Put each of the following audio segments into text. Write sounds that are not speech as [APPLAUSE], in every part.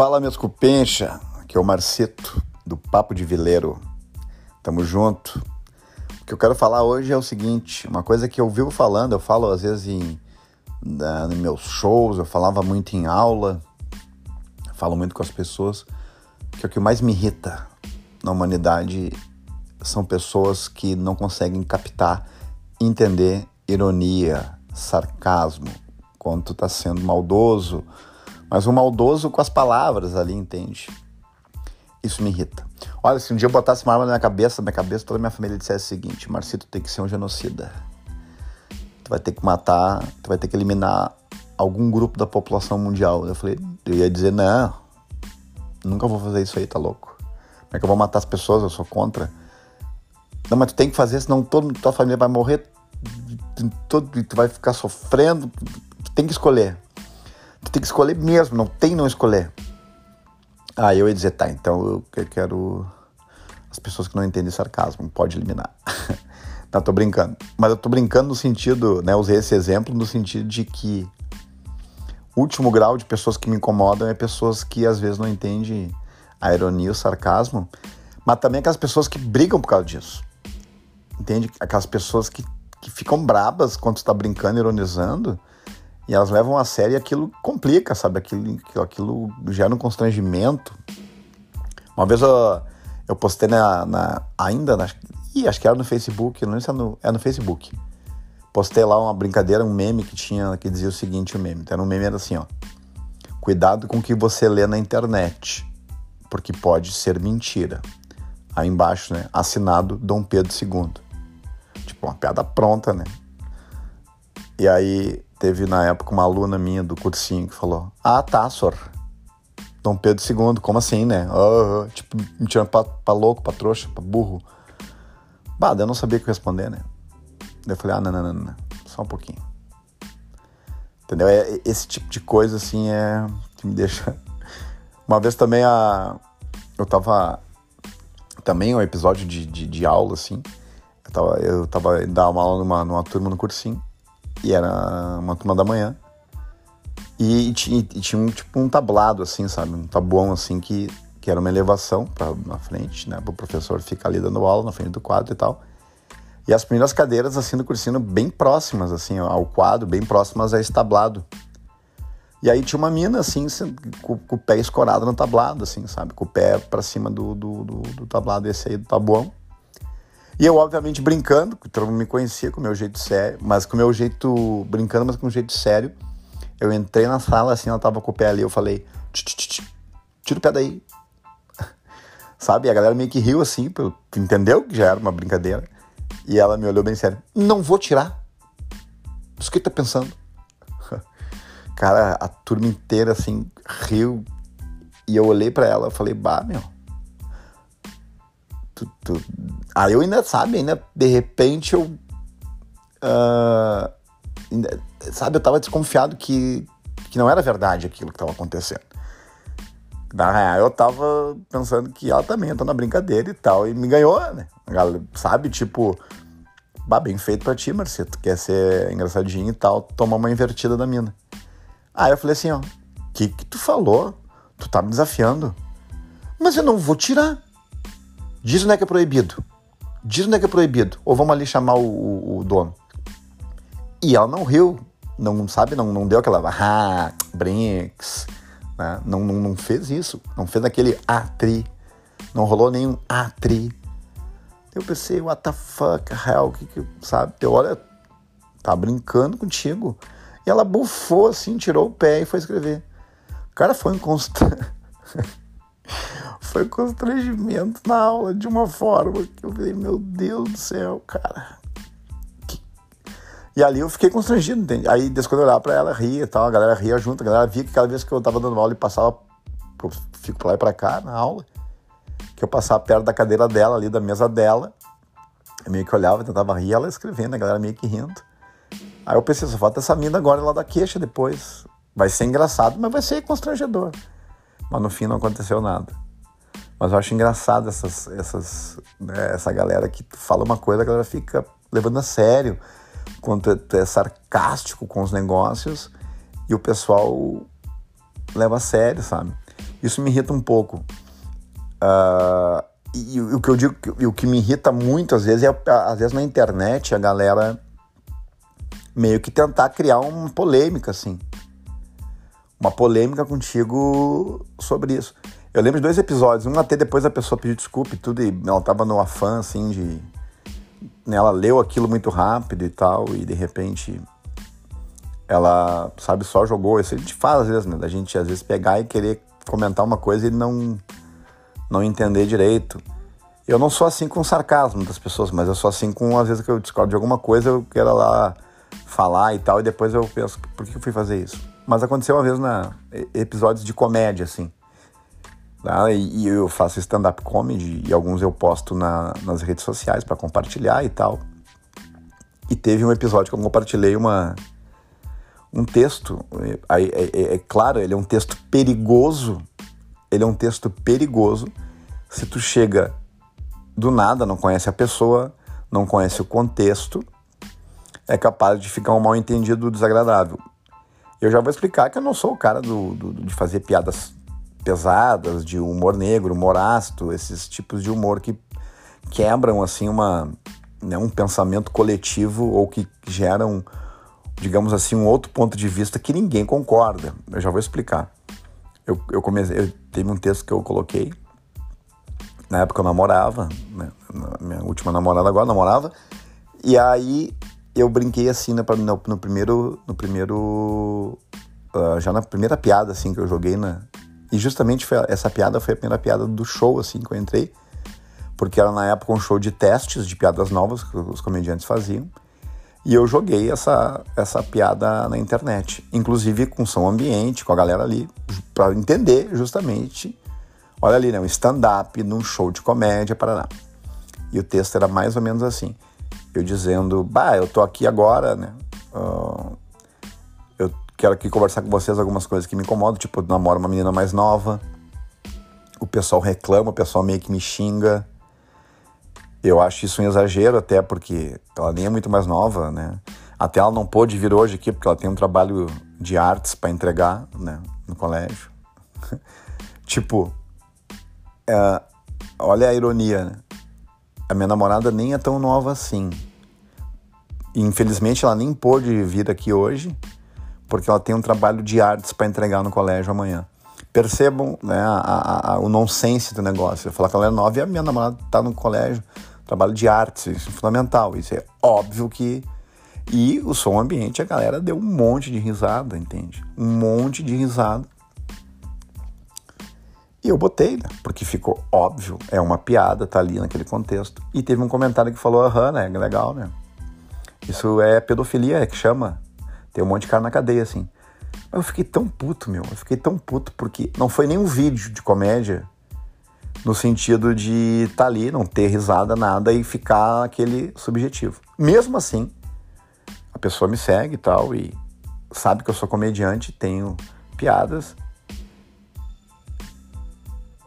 Fala, meus cupencha, aqui é o Marcito, do Papo de Vileiro. Tamo junto. O que eu quero falar hoje é o seguinte, uma coisa que eu vivo falando, eu falo às vezes em, na, nos meus shows, eu falava muito em aula, falo muito com as pessoas, que é o que mais me irrita na humanidade são pessoas que não conseguem captar, entender ironia, sarcasmo, quando tu tá sendo maldoso, mas um maldoso com as palavras ali, entende? Isso me irrita. Olha, se um dia eu botasse uma arma na minha cabeça, na minha cabeça, toda a minha família dissesse o seguinte: Marcito tem que ser um genocida. Tu vai ter que matar, tu vai ter que eliminar algum grupo da população mundial. Eu falei, eu ia dizer, não, nunca vou fazer isso aí, tá louco. Como é que eu vou matar as pessoas? Eu sou contra. Não, mas tu tem que fazer, senão toda tua família vai morrer, todo, tu vai ficar sofrendo. Tu tem que escolher. Tu tem que escolher mesmo, não tem não escolher. Aí eu ia dizer, tá, então eu quero. As pessoas que não entendem sarcasmo, pode eliminar. não, [LAUGHS] tô brincando. Mas eu tô brincando no sentido, né? Usei esse exemplo no sentido de que último grau de pessoas que me incomodam é pessoas que às vezes não entendem a ironia, o sarcasmo, mas também aquelas pessoas que brigam por causa disso. Entende? Aquelas pessoas que, que ficam brabas quando tu tá brincando, ironizando, e elas levam a sério e aquilo complica, sabe? Aquilo, aquilo gera um constrangimento. Uma vez eu, eu postei na, na ainda, na, ih, acho que era no Facebook, não sei se é no, é no Facebook. Postei lá uma brincadeira, um meme que tinha, que dizia o seguinte, o meme. Então, era um meme era assim, ó. Cuidado com o que você lê na internet, porque pode ser mentira. Aí embaixo, né? Assinado Dom Pedro II. Tipo, uma piada pronta, né? E aí teve na época uma aluna minha do cursinho que falou: Ah, tá, sor. Dom Pedro II, como assim, né? Tipo, me tirando pra, pra, louco, pra trouxa, pra burro. Bah, eu não sabia o que responder, né? Daí eu falei: Ah, não, não, não, não, só um pouquinho. Entendeu? É, esse tipo de coisa, assim, é. que me deixa. [LAUGHS] Uma vez também a. Eu tava. Também um episódio de, de, de aula, assim. Eu tava, eu tava dando uma aula numa, numa turma no cursinho e era uma turma da manhã. E, e, tinha, e tinha um, tipo um tablado, assim, sabe? Um tabuão, assim, que, que era uma elevação para na frente, né? Para o professor ficar ali dando aula na frente do quadro e tal. E as primeiras cadeiras, assim, do cursinho, bem próximas, assim, ao quadro, bem próximas a esse tablado. E aí tinha uma mina, assim, com, com o pé escorado no tablado, assim, sabe? Com o pé para cima do, do, do, do tablado, esse aí do tabuão. E eu, obviamente, brincando, todo mundo me conhecia com o meu jeito sério, mas com o meu jeito, brincando, mas com o jeito sério. Eu entrei na sala, assim, ela tava com o pé ali, eu falei, tira o pé daí. [LAUGHS] Sabe? E a galera meio que riu assim, entendeu que já era uma brincadeira. E ela me olhou bem sério, não vou tirar. Isso que tá pensando? [LAUGHS] Cara, a turma inteira, assim, riu. E eu olhei para ela e falei, bah, meu, tu, tu... Aí eu ainda, sabe, ainda de repente eu. Uh, ainda, sabe, eu tava desconfiado que, que não era verdade aquilo que tava acontecendo. Na real, eu tava pensando que ela também entrou na brincadeira e tal, e me ganhou, né? Sabe, tipo, bah, bem feito pra ti, Marcelo. Quer ser engraçadinho e tal, toma uma invertida da mina. Aí eu falei assim, ó, que que tu falou? Tu tá me desafiando. Mas eu não vou tirar. Diz onde é que é proibido. Diz onde é que é proibido. Ou vamos ali chamar o, o, o dono. E ela não riu. Não sabe, não, não deu aquela. Ah, brinks. Né? Não, não, não fez isso. Não fez aquele atri. Não rolou nenhum atri. Eu pensei, what the fuck, hell, que que, sabe? Eu, olha, tá brincando contigo. E ela bufou assim, tirou o pé e foi escrever. O cara foi inconstante. [LAUGHS] foi constrangimento na aula de uma forma que eu falei, meu Deus do céu, cara. E ali eu fiquei constrangido, entende? Aí, desde quando eu olhava pra ela, ria e tal, a galera ria junto, a galera via que cada vez que eu tava dando aula e passava, eu fico pra lá e pra cá na aula, que eu passava perto da cadeira dela, ali da mesa dela, eu meio que olhava, tentava rir, ela escrevendo, a galera meio que rindo. Aí eu pensei, só falta essa mina agora lá da queixa depois. Vai ser engraçado, mas vai ser constrangedor. Mas no fim não aconteceu nada. Mas eu acho engraçado essas, essas, né, essa galera que fala uma coisa, a galera fica levando a sério, quando tu é, é sarcástico com os negócios e o pessoal leva a sério, sabe? Isso me irrita um pouco. Uh, e, e, o que eu digo, e o que me irrita muito às vezes é, às vezes na internet, a galera meio que tentar criar uma polêmica, assim. Uma polêmica contigo sobre isso. Eu lembro de dois episódios, um até depois a pessoa pediu desculpa e tudo, e ela tava no afã, assim, de. Né, ela leu aquilo muito rápido e tal, e de repente ela, sabe, só jogou. Isso a gente faz às vezes, né? Da gente às vezes pegar e querer comentar uma coisa e não, não entender direito. Eu não sou assim com sarcasmo das pessoas, mas eu sou assim com, às vezes, que eu discordo de alguma coisa, eu quero lá falar e tal, e depois eu penso, por que eu fui fazer isso? Mas aconteceu uma vez na episódios de comédia, assim. Tá? E, e eu faço stand-up comedy e alguns eu posto na, nas redes sociais para compartilhar e tal. E teve um episódio que eu compartilhei uma, um texto, é, é, é, é, claro, ele é um texto perigoso, ele é um texto perigoso se tu chega do nada, não conhece a pessoa, não conhece o contexto, é capaz de ficar um mal entendido desagradável. Eu já vou explicar que eu não sou o cara do, do, de fazer piadas pesadas, de humor negro, humor ácido, esses tipos de humor que quebram assim uma, né, um pensamento coletivo ou que geram digamos assim, um outro ponto de vista que ninguém concorda. Eu já vou explicar. Eu, eu comecei, eu, teve um texto que eu coloquei, na época eu namorava, né? minha última namorada agora namorava, e aí eu brinquei assim né, no, no primeiro, no primeiro, uh, já na primeira piada assim que eu joguei na, e justamente foi, essa piada foi a primeira piada do show assim que eu entrei, porque era na época um show de testes de piadas novas que os comediantes faziam. E eu joguei essa, essa piada na internet, inclusive com som ambiente, com a galera ali, para entender justamente. Olha ali, né? Um stand-up num show de comédia, lá. E o texto era mais ou menos assim: eu dizendo, bah, eu tô aqui agora, né? Uh, quero aqui conversar com vocês algumas coisas que me incomodam, tipo, eu namoro uma menina mais nova, o pessoal reclama, o pessoal meio que me xinga. Eu acho isso um exagero, até porque ela nem é muito mais nova, né? Até ela não pôde vir hoje aqui porque ela tem um trabalho de artes para entregar, né, no colégio. [LAUGHS] tipo, é, olha a ironia, né? A minha namorada nem é tão nova assim. Infelizmente ela nem pôde vir aqui hoje porque ela tem um trabalho de artes para entregar no colégio amanhã. Percebam né, a, a, o nonsense do negócio. Eu falar que ela é nova e a minha namorada está no colégio trabalho de arte, isso é fundamental. Isso é óbvio que. E o som ambiente, a galera deu um monte de risada, entende? Um monte de risada. E eu botei, né? Porque ficou óbvio, é uma piada, tá ali naquele contexto. E teve um comentário que falou, aham, né? Legal, né? Isso é pedofilia, é que chama. Tem um monte de cara na cadeia, assim. Mas eu fiquei tão puto, meu. Eu fiquei tão puto porque não foi nem um vídeo de comédia no sentido de estar tá ali, não ter risada, nada e ficar aquele subjetivo. Mesmo assim, a pessoa me segue e tal, e sabe que eu sou comediante, tenho piadas.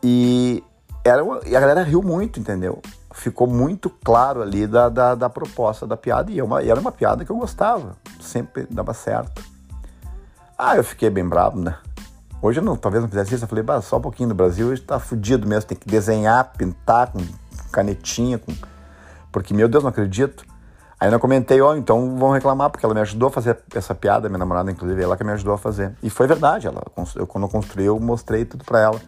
E, era e a galera riu muito, entendeu? Ficou muito claro ali da, da, da proposta da piada, e, é uma, e era uma piada que eu gostava, sempre dava certo. Ah, eu fiquei bem bravo, né? Hoje eu não, talvez não fizesse isso, eu falei, só um pouquinho no Brasil, hoje tá fudido mesmo, tem que desenhar, pintar com canetinha, com... porque, meu Deus, não acredito. Aí eu comentei, ó, oh, então vão reclamar, porque ela me ajudou a fazer essa piada, minha namorada, inclusive, ela que me ajudou a fazer. E foi verdade, ela, eu, quando eu construí, eu mostrei tudo para ela.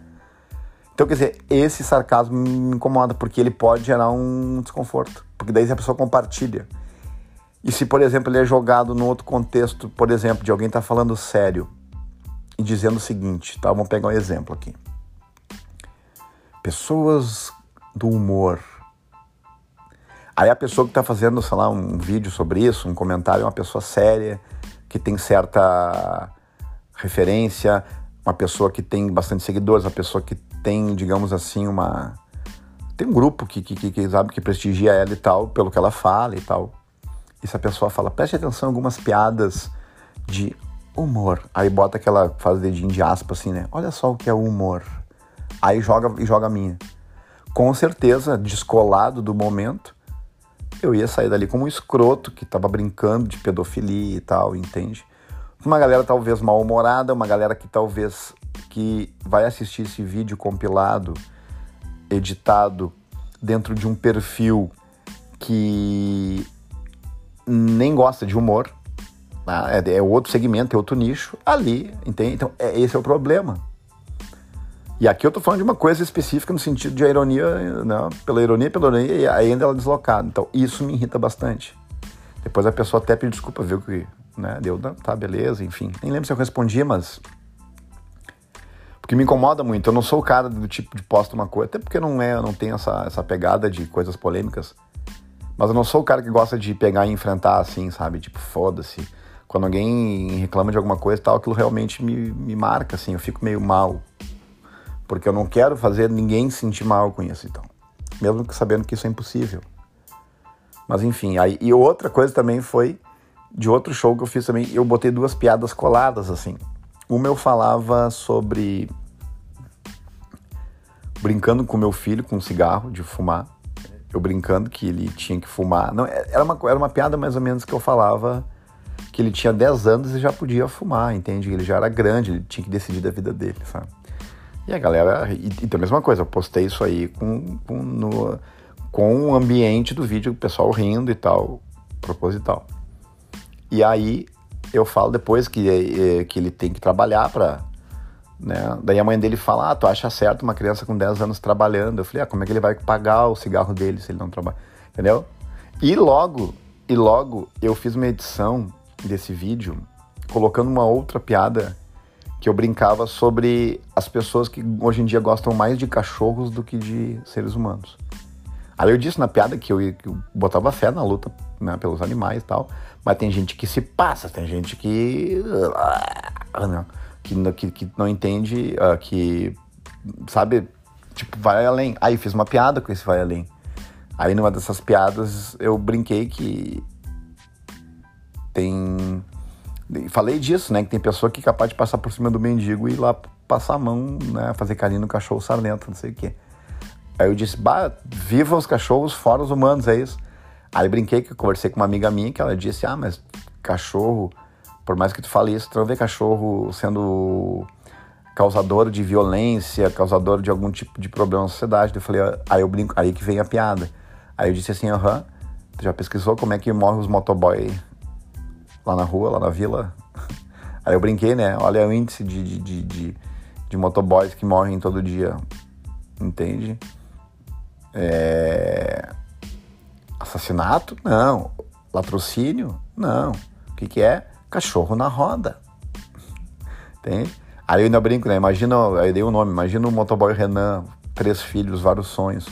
Então, quer dizer, esse sarcasmo me incomoda, porque ele pode gerar um desconforto. Porque daí a pessoa compartilha. E se, por exemplo, ele é jogado no outro contexto, por exemplo, de alguém estar tá falando sério, e dizendo o seguinte, tá? Vamos pegar um exemplo aqui. Pessoas do humor. Aí a pessoa que está fazendo, sei lá, um vídeo sobre isso, um comentário, é uma pessoa séria, que tem certa referência, uma pessoa que tem bastante seguidores, uma pessoa que tem, digamos assim, uma. Tem um grupo que, que, que, sabe, que prestigia ela e tal, pelo que ela fala e tal. E se a pessoa fala, preste atenção em algumas piadas de humor. Aí bota aquela, faz dedinho de aspa assim, né? Olha só o que é o humor. Aí joga e joga a minha. Com certeza, descolado do momento, eu ia sair dali como um escroto que tava brincando de pedofilia e tal, entende? Uma galera talvez mal-humorada, uma galera que talvez que vai assistir esse vídeo compilado, editado, dentro de um perfil que nem gosta de humor, né? é, é outro segmento, é outro nicho, ali, entende? Então, é, esse é o problema. E aqui eu tô falando de uma coisa específica no sentido de a ironia, né? pela ironia, pela ironia, e ainda ela é deslocada. Então, isso me irrita bastante. Depois a pessoa até pediu desculpa, viu que, né, deu, tá, beleza, enfim. Nem lembro se eu respondi, mas... Porque me incomoda muito. Eu não sou o cara do tipo de posta uma coisa, até porque não é, não tenho essa, essa pegada de coisas polêmicas. Mas eu não sou o cara que gosta de pegar e enfrentar assim, sabe? Tipo, foda-se. Quando alguém reclama de alguma coisa e tal, aquilo realmente me, me marca, assim. Eu fico meio mal porque eu não quero fazer ninguém se sentir mal com isso, então. Mesmo sabendo que isso é impossível. Mas enfim, aí, e outra coisa também foi de outro show que eu fiz também, eu botei duas piadas coladas assim. Uma eu falava sobre brincando com meu filho com um cigarro de fumar. Eu brincando que ele tinha que fumar. Não, era uma, era uma piada mais ou menos que eu falava que ele tinha 10 anos e já podia fumar, entende? Ele já era grande, ele tinha que decidir da vida dele, sabe? E a galera. E, e a mesma coisa, eu postei isso aí com, com, no, com o ambiente do vídeo, o pessoal rindo e tal, proposital. E aí eu falo depois que, é, que ele tem que trabalhar para. Né? Daí a mãe dele fala: Ah, tu acha certo uma criança com 10 anos trabalhando? Eu falei: Ah, como é que ele vai pagar o cigarro dele se ele não trabalha? Entendeu? E logo, e logo eu fiz uma edição desse vídeo colocando uma outra piada que eu brincava sobre as pessoas que hoje em dia gostam mais de cachorros do que de seres humanos. Aí eu disse na piada que eu, que eu botava fé na luta né, pelos animais e tal, mas tem gente que se passa, tem gente que. Ah, que, que, que não entende, uh, que. Sabe? Tipo, vai além. Aí fiz uma piada com esse vai além. Aí numa dessas piadas eu brinquei que tem Falei disso, né? Que tem pessoa que é capaz de passar por cima do mendigo e ir lá passar a mão, né? Fazer carinho no cachorro sarnento, não sei o quê. Aí eu disse, bah, viva os cachorros fora os humanos, é isso. Aí brinquei que conversei com uma amiga minha que ela disse, ah, mas cachorro, por mais que tu fale isso, tu não vê cachorro sendo causador de violência, causador de algum tipo de problema na sociedade. Eu falei, ah, aí eu brinco, aí que vem a piada. Aí eu disse assim, aham, tu já pesquisou como é que morrem os motoboy lá na rua, lá na vila. [LAUGHS] Aí eu brinquei, né? Olha o índice de, de, de, de, de motoboys que morrem todo dia. Entende? É... Assassinato? Não. Latrocínio? Não. O que, que é? Cachorro na roda. Entende? Aí eu ainda brinco, né? Imagina, aí dei o um nome, imagina o motoboy Renan, três filhos, vários sonhos,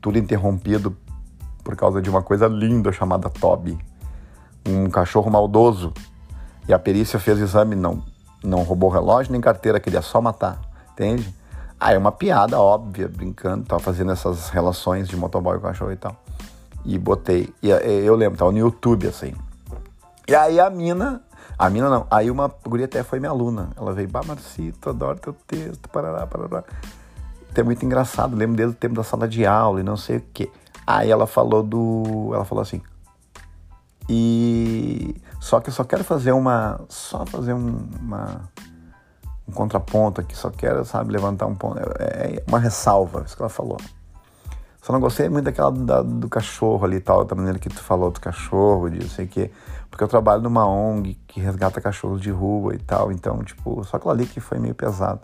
tudo interrompido por causa de uma coisa linda chamada Toby um cachorro maldoso e a perícia fez o exame, não, não roubou relógio nem carteira, queria só matar, entende? Ah, é uma piada óbvia, brincando, tava fazendo essas relações de motoboy cachorro e tal. E botei, e eu lembro, tava no YouTube assim. E aí a mina, a mina não, aí uma guria até foi minha aluna. Ela veio, bah, Marcito, adoro teu texto, parará, parará. É muito engraçado, lembro desde o tempo da sala de aula e não sei o quê. Aí ela falou do. Ela falou assim: e só que eu só quero fazer uma, só fazer um, uma, um contraponto aqui, só quero, sabe, levantar um ponto, é, é uma ressalva, isso que ela falou. Só não gostei muito daquela da, do cachorro ali e tal, da maneira que tu falou do cachorro, de sei que, porque eu trabalho numa ONG que resgata cachorros de rua e tal, então, tipo, só aquilo ali que foi meio pesado.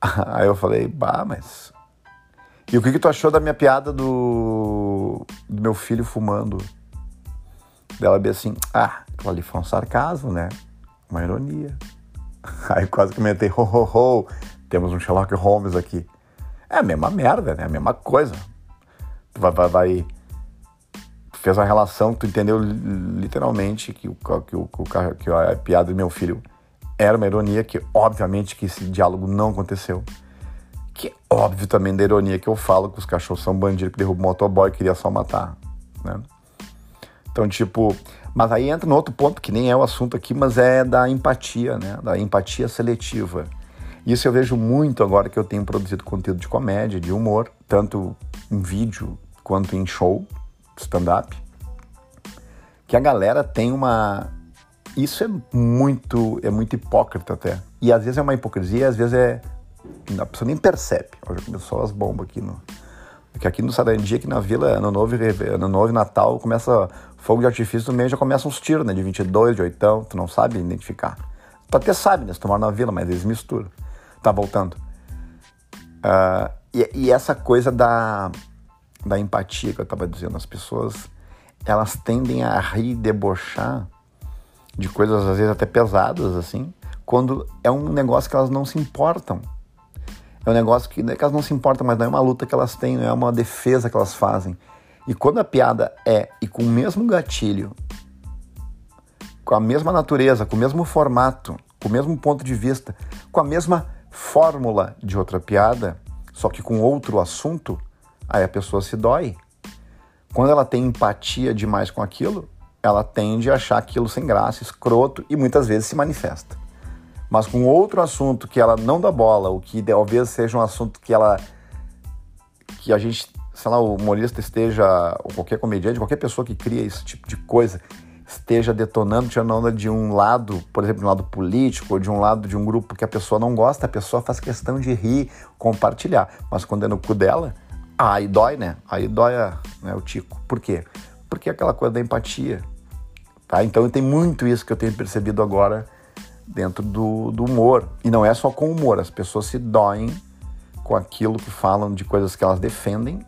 [LAUGHS] Aí eu falei, bah, mas. E o que, que tu achou da minha piada do, do meu filho fumando? Dela bem assim, ah, aquilo ali foi um sarcasmo, né? Uma ironia. [LAUGHS] Aí quase comentei, ho, ho, ho, temos um Sherlock Holmes aqui. É a mesma merda, né? A mesma coisa. Tu vai, vai, vai fez uma relação, tu entendeu literalmente que, o, que, o, que a piada do meu filho era uma ironia, que obviamente que esse diálogo não aconteceu. Que óbvio também da ironia que eu falo que os cachorros são bandidos que derrubam o motoboy e queria só matar, né? Então, tipo, mas aí entra no outro ponto que nem é o assunto aqui, mas é da empatia, né? Da empatia seletiva. Isso eu vejo muito agora que eu tenho produzido conteúdo de comédia, de humor, tanto em vídeo quanto em show, stand-up, que a galera tem uma isso é muito, é muito hipócrita até. E às vezes é uma hipocrisia, às vezes é. A pessoa nem percebe. Olha, começou as bombas aqui no. Porque aqui no Sarandi, aqui na vila, ano novo, ano novo Natal, começa fogo de artifício no meio, já começam uns tiros, né? De 22, de 8, tu não sabe identificar. Tu até sabe, né? Se tu mora na vila, mas eles misturam. Tá voltando. Uh, e, e, essa coisa da, da empatia que eu tava dizendo, as pessoas, elas tendem a rir, debochar de coisas às vezes até pesadas, assim, quando é um negócio que elas não se importam. É um negócio que, é que elas não se importam, mas não é uma luta que elas têm, não é uma defesa que elas fazem. E quando a piada é, e com o mesmo gatilho, com a mesma natureza, com o mesmo formato, com o mesmo ponto de vista, com a mesma fórmula de outra piada, só que com outro assunto, aí a pessoa se dói. Quando ela tem empatia demais com aquilo, ela tende a achar aquilo sem graça, escroto e muitas vezes se manifesta. Mas com outro assunto que ela não dá bola, o que talvez seja um assunto que ela que a gente, sei lá, o humorista esteja, ou qualquer comediante, qualquer pessoa que cria esse tipo de coisa, esteja detonando, tirando onda de um lado, por exemplo, de um lado político, ou de um lado de um grupo que a pessoa não gosta, a pessoa faz questão de rir, compartilhar. Mas quando é no cu dela, aí dói, né? Aí dói né, o tico. Por quê? Porque é aquela coisa da empatia. Tá? Então tem muito isso que eu tenho percebido agora dentro do, do humor. E não é só com humor, as pessoas se doem com aquilo que falam de coisas que elas defendem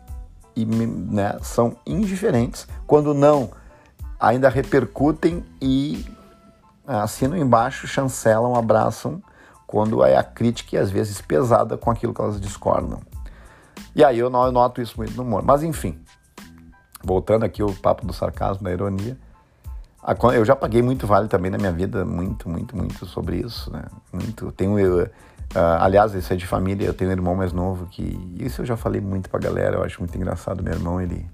e né, são indiferentes. Quando não, ainda repercutem e assinam embaixo, chancelam, abraçam, quando é a crítica e às vezes pesada com aquilo que elas discordam. E aí eu noto isso muito no humor. Mas enfim, voltando aqui ao papo do sarcasmo, da ironia, eu já paguei muito vale também na minha vida, muito, muito, muito sobre isso, né? Muito. Tenho, eu, uh, aliás, isso é de família, eu tenho um irmão mais novo que. Isso eu já falei muito pra galera, eu acho muito engraçado. Meu irmão, ele.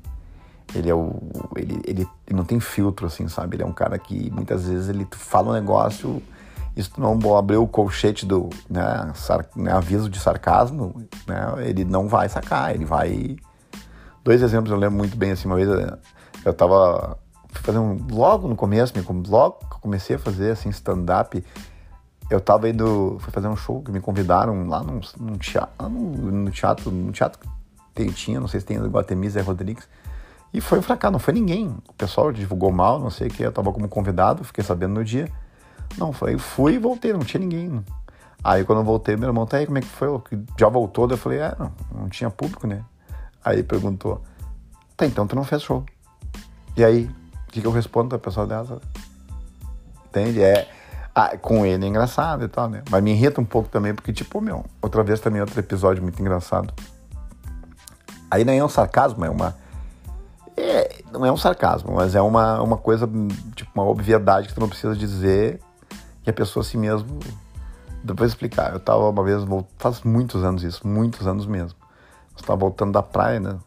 Ele é o. Ele, ele, não tem filtro, assim, sabe? Ele é um cara que muitas vezes ele fala um negócio. Isso não abriu o colchete do né, sar, né, aviso de sarcasmo, né, ele não vai sacar, ele vai. Dois exemplos eu lembro muito bem assim, uma vez eu tava um. Logo no começo, logo que eu comecei a fazer assim, stand-up, eu tava indo. Fui fazer um show que me convidaram lá num, num teatro, no, no, teatro. No teatro que tinha, não sei se tem Zé Rodrigues. E foi um fracasso, não foi ninguém. O pessoal divulgou mal, não sei o que. Eu tava como convidado, fiquei sabendo no dia. Não, foi, fui e voltei, não tinha ninguém. Aí quando eu voltei, meu irmão, tá aí, como é que foi? Já voltou? eu falei, é, não, não tinha público, né? Aí perguntou, tá, então tu não fez show. E aí, que, que eu respondo pra pessoa dessa? Entende? É, ah, com ele é engraçado e tal, né? Mas me irrita um pouco também, porque, tipo, meu, outra vez também outro episódio muito engraçado. Aí nem é um sarcasmo, é uma. Não é um sarcasmo, mas é uma, uma coisa, tipo, uma obviedade que tu não precisa dizer que a pessoa assim mesmo. Depois explicar. Eu tava uma vez, faz muitos anos isso, muitos anos mesmo. Eu estava voltando da praia, né?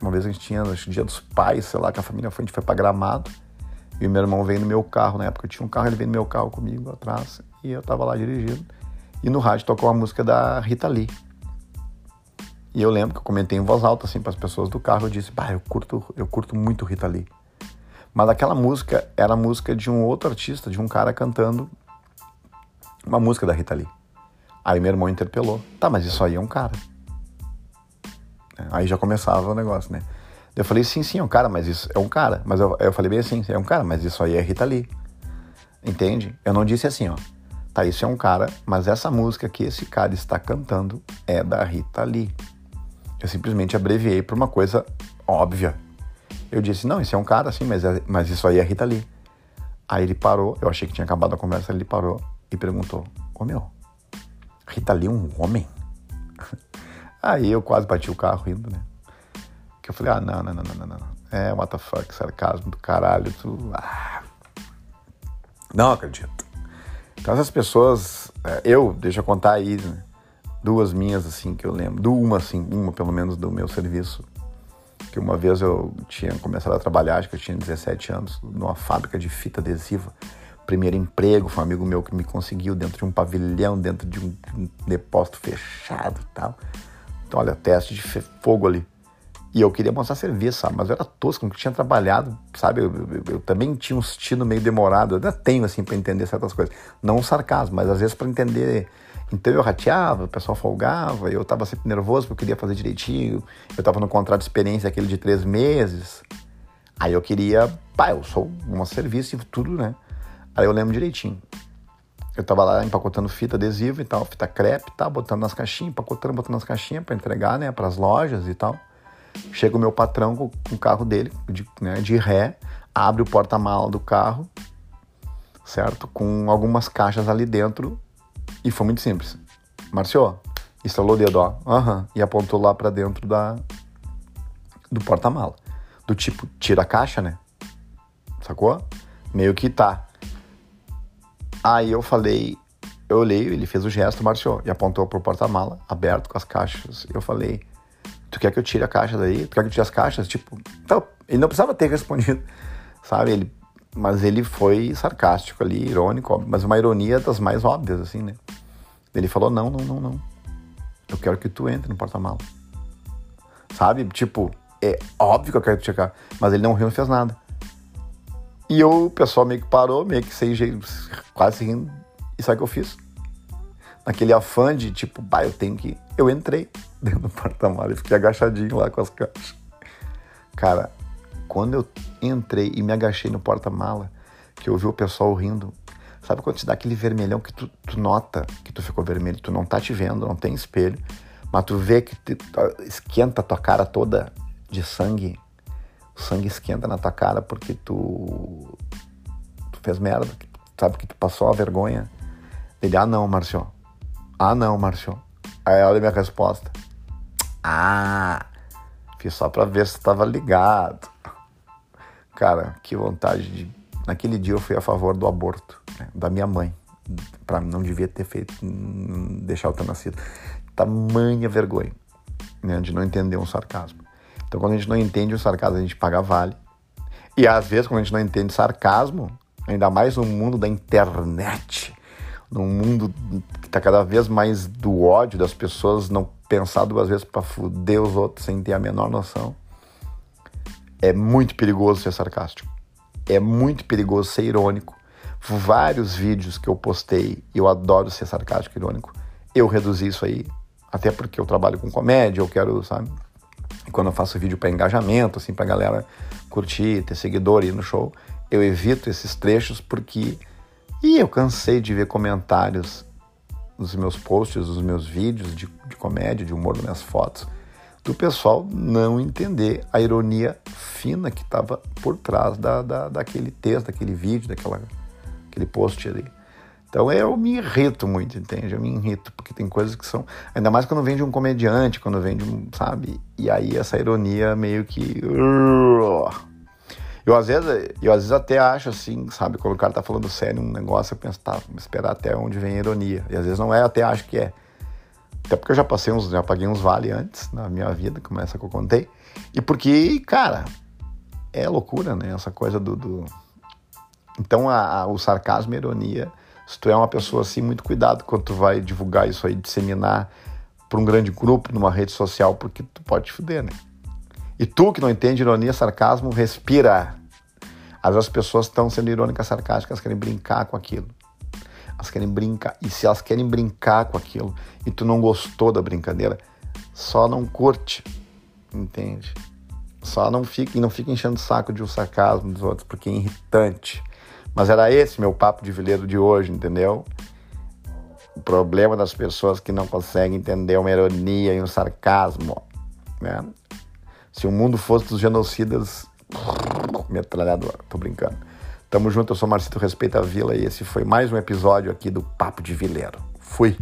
Uma vez a gente tinha, acho, dia dos pais, sei lá, que a família foi, a gente foi pra Gramado. E o meu irmão veio no meu carro, na época eu tinha um carro, ele veio no meu carro comigo atrás. E eu tava lá dirigindo. E no rádio tocou uma música da Rita Lee. E eu lembro que eu comentei em voz alta, assim, para as pessoas do carro, eu disse, bah, eu curto, eu curto muito Rita Lee. Mas aquela música era a música de um outro artista, de um cara cantando uma música da Rita Lee. Aí meu irmão interpelou, tá, mas isso aí é um cara. Aí já começava o negócio, né? Eu falei, sim, sim, é um cara, mas isso é um cara. Mas eu, eu falei bem assim, é um cara, mas isso aí é Rita Lee. Entende? Eu não disse assim, ó. Tá, isso é um cara, mas essa música que esse cara está cantando é da Rita Lee. Eu simplesmente abreviei para uma coisa óbvia. Eu disse, não, isso é um cara, sim, mas, é, mas isso aí é Rita Lee. Aí ele parou, eu achei que tinha acabado a conversa, ele parou e perguntou, ô meu, Rita Lee é um homem? [LAUGHS] Aí eu quase bati o carro rindo, né? Que eu falei, ah, não, não, não, não, não, não. É, what the fuck, sarcasmo do caralho, tu... Ah. Não acredito. Então essas pessoas, é, eu, deixa eu contar aí, né? Duas minhas, assim, que eu lembro. Do uma, assim, uma pelo menos do meu serviço. Que uma vez eu tinha começado a trabalhar, acho que eu tinha 17 anos, numa fábrica de fita adesiva. Primeiro emprego, foi um amigo meu que me conseguiu dentro de um pavilhão, dentro de um, de um depósito fechado e tal. Então, olha, teste de fogo ali. E eu queria mostrar serviço, sabe? Mas eu era tosco, nunca tinha trabalhado, sabe? Eu, eu, eu, também tinha um estilo meio demorado. Eu ainda tenho, assim, para entender certas coisas. Não um sarcasmo, mas às vezes para entender. Então eu rateava, o pessoal folgava, eu tava sempre nervoso porque eu queria fazer direitinho. Eu tava no contrato de experiência, aquele de três meses. Aí eu queria, pá, eu sou um serviço e tudo, né? Aí eu lembro direitinho. Eu tava lá empacotando fita adesiva e tal, fita crepe, tá, botando nas caixinhas, empacotando, botando nas caixinhas para entregar, né, para as lojas e tal. Chega o meu patrão com, o carro dele, de, né, de ré, abre o porta-mala do carro, certo? Com algumas caixas ali dentro e foi muito simples. Marcio, instalou o dedo, ó, uhum, e apontou lá para dentro da do porta-mala. Do tipo, tira a caixa, né? Sacou? Meio que tá. Aí eu falei, eu olhei, ele fez o gesto, marchou e apontou pro porta-mala, aberto com as caixas. Eu falei, tu quer que eu tire a caixa daí? Tu quer que eu tire as caixas? Tipo, então, ele não precisava ter [LAUGHS] respondido, sabe? Ele, mas ele foi sarcástico ali, irônico, mas uma ironia das mais óbvias, assim, né? Ele falou, não, não, não, não. Eu quero que tu entre no porta-mala. Sabe? Tipo, é óbvio que eu quero te checar, mas ele não riu, não fez nada. E eu, o pessoal meio que parou, meio que sem jeito, quase rindo. E sabe o que eu fiz? Naquele afã de tipo, bah, eu tenho que. Eu entrei [LAUGHS] dentro do porta-malas e fiquei agachadinho lá com as caixas. Cara, quando eu entrei e me agachei no porta-mala, que eu vi o pessoal rindo, sabe quando te dá aquele vermelhão que tu, tu, nota que tu ficou vermelho, tu não tá te vendo, não tem espelho, mas tu vê que te, esquenta a tua cara toda de sangue o sangue esquenta na tua cara porque tu, tu fez merda, sabe que tu passou a vergonha. Ele, ah não, Marcio. Ah não, Marcio. Aí olha a minha resposta. Ah, fiz só pra ver se tava ligado. Cara, que vontade de. Naquele dia eu fui a favor do aborto, né, da minha mãe. Pra não devia ter feito, deixar eu ter nascido. Tamanha vergonha né, de não entender um sarcasmo. Então, quando a gente não entende o sarcasmo, a gente paga vale. E às vezes, quando a gente não entende sarcasmo, ainda mais no mundo da internet, num mundo que está cada vez mais do ódio das pessoas não pensar duas vezes para fuder os outros sem ter a menor noção, é muito perigoso ser sarcástico. É muito perigoso ser irônico. Vários vídeos que eu postei, eu adoro ser sarcástico e irônico. Eu reduzi isso aí, até porque eu trabalho com comédia, eu quero, sabe, quando eu faço vídeo para engajamento, assim, pra galera curtir, ter seguidor e ir no show, eu evito esses trechos porque. E eu cansei de ver comentários nos meus posts, nos meus vídeos de, de comédia, de humor, nas minhas fotos, do pessoal não entender a ironia fina que estava por trás da, da, daquele texto, daquele vídeo, daquela, aquele post ali. Então eu me irrito muito, entende? Eu me irrito, porque tem coisas que são. Ainda mais quando vem de um comediante, quando vem de um. Sabe? E aí essa ironia meio que. Eu às vezes, eu às vezes até acho assim, sabe? Quando o cara tá falando sério um negócio, eu penso, tá, vamos esperar até onde vem a ironia. E às vezes não é, até acho que é. Até porque eu já passei uns, já paguei uns vale antes na minha vida, como essa que eu contei. E porque, cara, é loucura, né? Essa coisa do. do... Então a, a, o sarcasmo e a ironia se tu é uma pessoa assim, muito cuidado quando tu vai divulgar isso aí, disseminar para um grande grupo numa rede social, porque tu pode te fuder, né? E tu que não entende ironia, sarcasmo, respira. Às vezes as pessoas estão sendo irônicas, sarcásticas, querem brincar com aquilo. Elas querem brincar. E se elas querem brincar com aquilo e tu não gostou da brincadeira, só não curte. Entende? Só não fica, e não fica enchendo o saco de um sarcasmo dos outros, porque é irritante. Mas era esse meu papo de vileiro de hoje, entendeu? O problema das pessoas que não conseguem entender uma ironia e um sarcasmo, né? Se o mundo fosse dos genocidas, metralhadora, tô brincando. Tamo junto, eu sou Marcito Respeita a Vila e esse foi mais um episódio aqui do Papo de Vileiro. Fui!